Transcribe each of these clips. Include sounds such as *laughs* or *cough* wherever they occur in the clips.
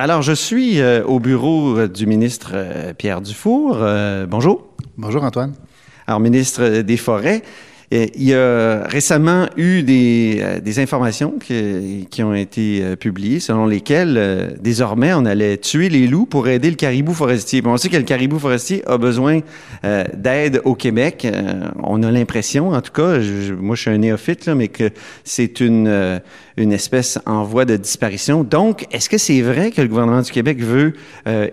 Alors, je suis euh, au bureau du ministre euh, Pierre Dufour. Euh, bonjour. Bonjour, Antoine. Alors, ministre des Forêts. Il y a récemment eu des, euh, des informations qui, qui, ont été euh, publiées selon lesquelles euh, désormais on allait tuer les loups pour aider le caribou forestier. Bon, on sait que le caribou forestier a besoin d'aide au Québec. on a l'impression, en tout cas, moi je suis un néophyte, là, mais que c'est une, une espèce en voie de disparition. Donc, est-ce que c'est vrai que le gouvernement du Québec veut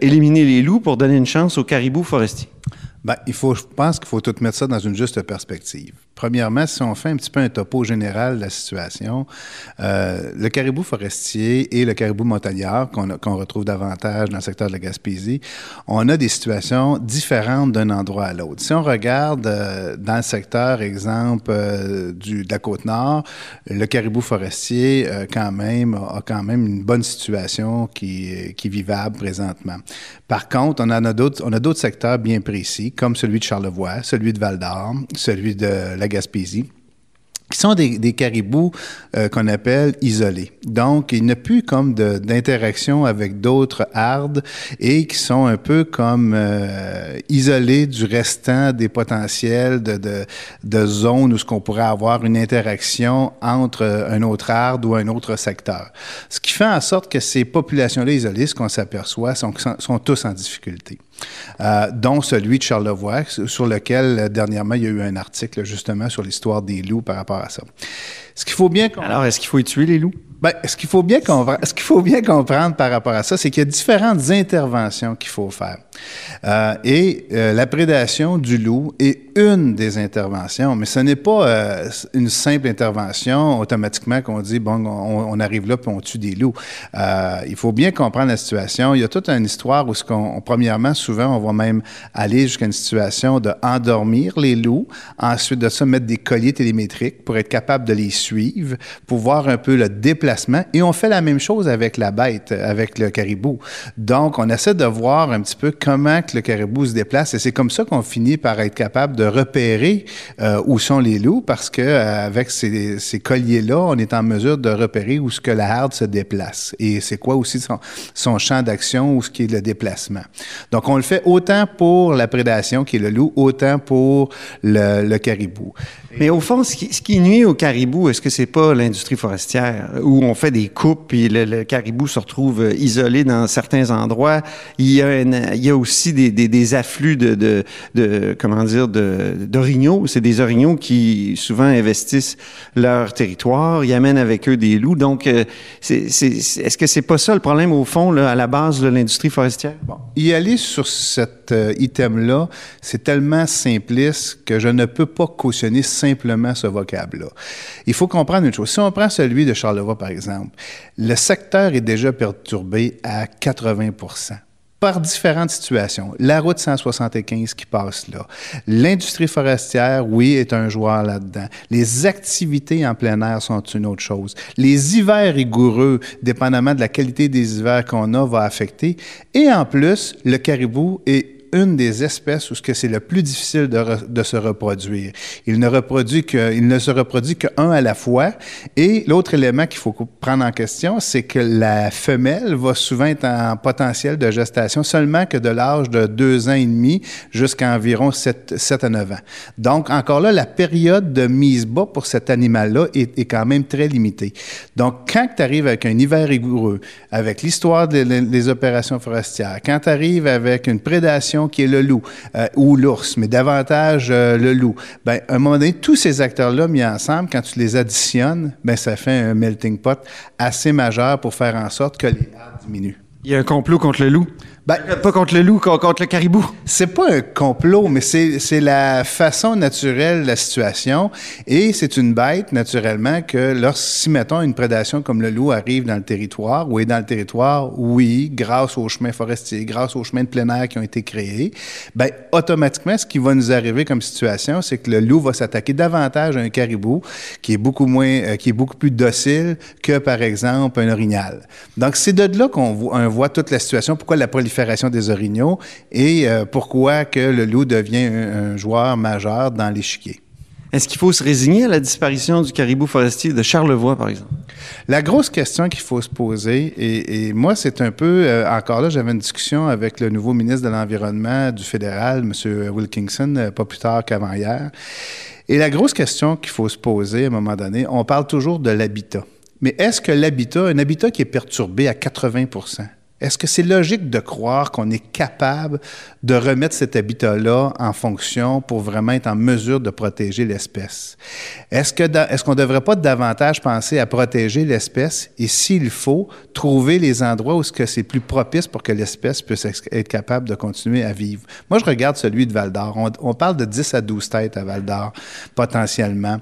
éliminer les loups pour donner une chance au caribou forestier? Bien, il faut, je pense qu'il faut tout mettre ça dans une juste perspective. Premièrement, si on fait un petit peu un topo général de la situation, euh, le caribou forestier et le caribou montagnard, qu'on retrouve davantage dans le secteur de la Gaspésie, on a des situations différentes d'un endroit à l'autre. Si on regarde euh, dans le secteur, exemple, euh, du, de la Côte-Nord, le caribou forestier, quand même, a quand même une bonne situation qui, est vivable présentement. Par contre, on en a d'autres, on a d'autres secteurs bien précis, comme celui de Charlevoix, celui de Val-d'Or, celui de la Gaspésie qui sont des, caribous euh, qu'on appelle isolés. Donc, il n'y a plus comme d'interaction avec d'autres hardes et qui sont un peu comme euh, isolés du restant des potentiels de, zones où ce qu'on pourrait avoir une interaction entre un autre arde ou un autre secteur. Ce qui fait en sorte que ces populations-là isolées, ce qu'on s'aperçoit, sont tous en difficulté euh, dont celui de Charlevoix, sur lequel euh, dernièrement il y a eu un article justement sur l'histoire des loups par rapport à ça. Ce qu'il faut bien Alors, est-ce qu'il faut y tuer les loups? Ben, ce qu'il faut bien ce qu'il faut bien comprendre par rapport à ça, c'est qu'il y a différentes interventions qu'il faut faire. Euh, et euh, la prédation du loup est une des interventions, mais ce n'est pas euh, une simple intervention automatiquement qu'on dit bon, on, arrive là puis on tue des loups. Il faut bien comprendre la situation. Il y a toute une histoire où, ce qu'on, premièrement, souvent, on va même aller jusqu'à une situation de les loups, ensuite de ça mettre des colliers télémétriques pour être capable de les suivre, pour voir un peu le déplacement. Et on fait la même chose avec la bête, avec le caribou. Donc, on essaie de voir un petit peu comment que le caribou se déplace. Et c'est comme ça qu'on finit par être capable de repérer euh, où sont les loups, parce que euh, avec ces, colliers-là, on est en mesure de repérer où ce que la harde se déplace. Et c'est quoi aussi son, champ d'action ou ce qui est le déplacement. Donc, on le fait autant pour la prédation, qui est le loup, autant pour le, caribou. Mais au fond, ce qui, ce qui nuit au caribou, est-ce que c'est pas l'industrie forestière où on fait des coupes et le, caribou se retrouve euh, isolé dans certains endroits? Il y a, aussi des, afflux de, comment dire, d'orignaux. C'est des orignaux qui souvent investissent leur territoire, ils amènent avec eux des loups. Donc, euh, c'est, c'est, est-ce que c'est pas ça le problème au fond, là, à la base de l'industrie forestière? Bon. Y aller sur cet euh, item-là, c'est tellement simpliste que je ne peux pas cautionner simplement ce vocable-là. Il faut comprendre une chose. Si on prend celui de Charlevoix, par exemple, le secteur est déjà perturbé à 80% par différentes situations. La route 175 qui passe là. L'industrie forestière, oui, est un joueur là-dedans. Les activités en plein air sont une autre chose. Les hivers rigoureux, dépendamment de la qualité des hivers qu'on a, va affecter. Et en plus, le caribou est une des espèces où c'est le plus difficile de, se reproduire. Il ne reproduit que, il ne se reproduit qu'un à la fois. Et l'autre élément qu'il faut prendre en question, c'est que la femelle va souvent être en potentiel de gestation seulement que de l'âge de deux ans et demi jusqu'à environ 7, 7 à 9 ans. Donc, encore là, la période de mise bas pour cet animal-là est, quand même très limitée. Donc, quand tu arrives avec un hiver rigoureux, avec l'histoire des opérations forestières, quand tu arrives avec une prédation qui est le loup euh, ou l'ours, mais davantage euh, le loup. Ben, à un moment donné, tous ces acteurs-là mis ensemble, quand tu les additionnes, ben, ça fait un melting pot assez majeur pour faire en sorte que les diminuent. Il y a un complot contre le loup? Ben, pas contre le loup, contre le caribou. C'est pas un complot, mais c'est la façon naturelle de la situation. Et c'est une bête, naturellement, que lorsque, mettons, une prédation comme le loup arrive dans le territoire, ou est dans le territoire, oui, grâce aux chemins forestiers, grâce aux chemins de plein air qui ont été créés, ben, automatiquement, ce qui va nous arriver comme situation, c'est que le loup va s'attaquer davantage à un caribou qui est beaucoup moins, euh, qui est beaucoup plus docile que, par exemple, un orignal. Donc, c'est de là qu'on voit, voit toute la situation. Pourquoi la prolifération des orignaux et euh, pourquoi que le loup devient un, un joueur majeur dans l'échiquier. Est-ce qu'il faut se résigner à la disparition du caribou forestier de Charlevoix, par exemple? La grosse question qu'il faut se poser, et, moi, c'est un peu, euh, encore là, j'avais une discussion avec le nouveau ministre de l'Environnement du fédéral, M. Wilkinson, euh, pas plus tard qu'avant hier. Et la grosse question qu'il faut se poser à un moment donné, on parle toujours de l'habitat. Mais est-ce que l'habitat, un habitat qui est perturbé à 80 est-ce que c'est logique de croire qu'on est capable de remettre cet habitat-là en fonction pour vraiment être en mesure de protéger l'espèce? Est-ce qu'on ne devrait pas davantage penser à protéger l'espèce et s'il faut trouver les endroits où c'est plus propice pour que l'espèce puisse être capable de continuer à vivre? Moi, je regarde celui de Val d'Or. On, parle de 10 à 12 têtes à Val d'Or potentiellement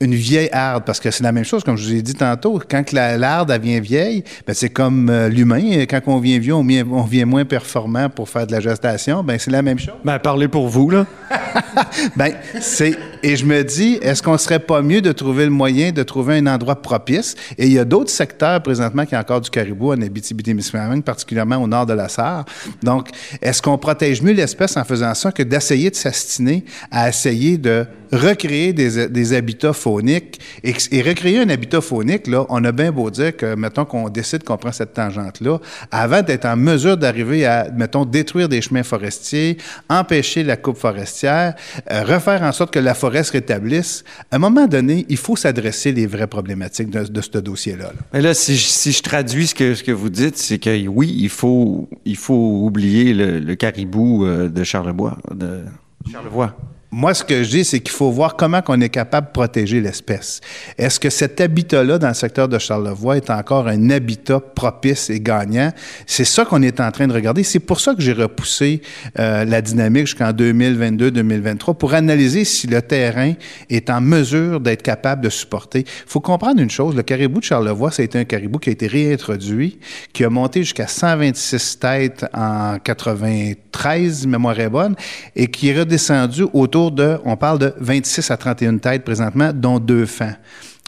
une vieille arde, parce que c'est la même chose, comme je vous ai dit tantôt, quand l'arde devient vieille, ben c'est comme euh, l'humain, quand on vient vieux, on vient, on vient, moins performant pour faire de la gestation, ben c'est la même chose. Ben parlez pour vous, là. *laughs* ben, c'est... Et je me dis, est-ce qu'on serait pas mieux de trouver le moyen de trouver un endroit propice? Et il y a d'autres secteurs présentement qui ont encore du caribou en Abitibi-Témiscamingue, particulièrement au nord de la Sarre. Donc, est-ce qu'on protège mieux l'espèce en faisant ça que d'essayer de s'astiner à essayer de recréer des, habitats fauniques? Et, et, recréer un habitat faunique, là, on a bien beau dire que, mettons qu'on décide qu'on prend cette tangente-là, avant d'être en mesure d'arriver à, mettons, détruire des chemins forestiers, empêcher la coupe forestière, euh, refaire en sorte que la forêt se rétablisse, à un moment donné, il faut s'adresser les vraies problématiques de, ce dossier-là. Mais là, si je, traduis ce que, vous dites, c'est que oui, il faut, oublier le, le caribou euh, de Charlevoix, de Charlevoix. Moi, ce que je dis, c'est qu'il faut voir comment on est capable de protéger l'espèce. Est-ce que cet habitat-là dans le secteur de Charlevoix est encore un habitat propice et gagnant? C'est ça qu'on est en train de regarder. C'est pour ça que j'ai repoussé euh, la dynamique jusqu'en 2022-2023 pour analyser si le terrain est en mesure d'être capable de supporter. Il faut comprendre une chose, le caribou de Charlevoix, ça a été un caribou qui a été réintroduit, qui a monté jusqu'à 126 têtes en 93, mémoire est bonne, et qui est redescendu autour on parle de 26 à 31 têtes présentement, dont deux fans.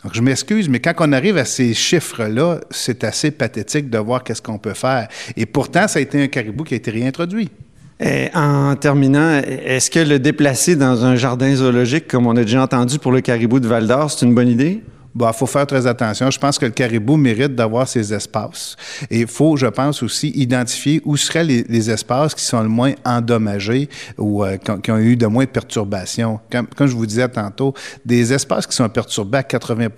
Donc, je m'excuse, mais quand on arrive à ces chiffres-là, c'est assez pathétique de voir qu'est-ce qu'on peut faire. Et pourtant, ça a été un caribou qui a été réintroduit. En terminant, est-ce que le déplacer dans un jardin zoologique, comme on a déjà entendu pour le caribou de Val d'Or, c'est une bonne idée? Il bah, faut faire très attention. Je pense que le caribou mérite d'avoir ses espaces. Et il faut, je pense, aussi identifier où seraient les, espaces qui sont le moins endommagés ou euh, qui, ont eu de moins de perturbations. Comme, je vous disais tantôt, des espaces qui sont perturbés à 80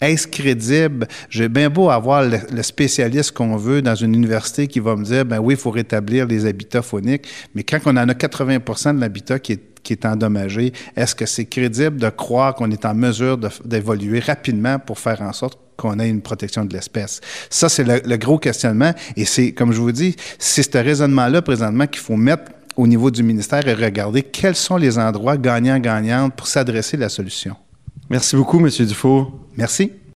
est-ce crédible? J'ai bien beau avoir le, le spécialiste qu'on veut dans une université qui va me dire, ben oui, il faut rétablir les habitats phoniques, mais quand on en a 80% de l'habitat qui est qui est endommagé. Est-ce que c'est crédible de croire qu'on est en mesure d'évoluer rapidement pour faire en sorte qu'on ait une protection de l'espèce? Ça, c'est le, gros questionnement. Et c'est, comme je vous dis, c'est ce raisonnement-là présentement qu'il faut mettre au niveau du ministère et regarder quels sont les endroits gagnants-gagnants pour s'adresser à la solution. Merci beaucoup, M. Dufour. Merci.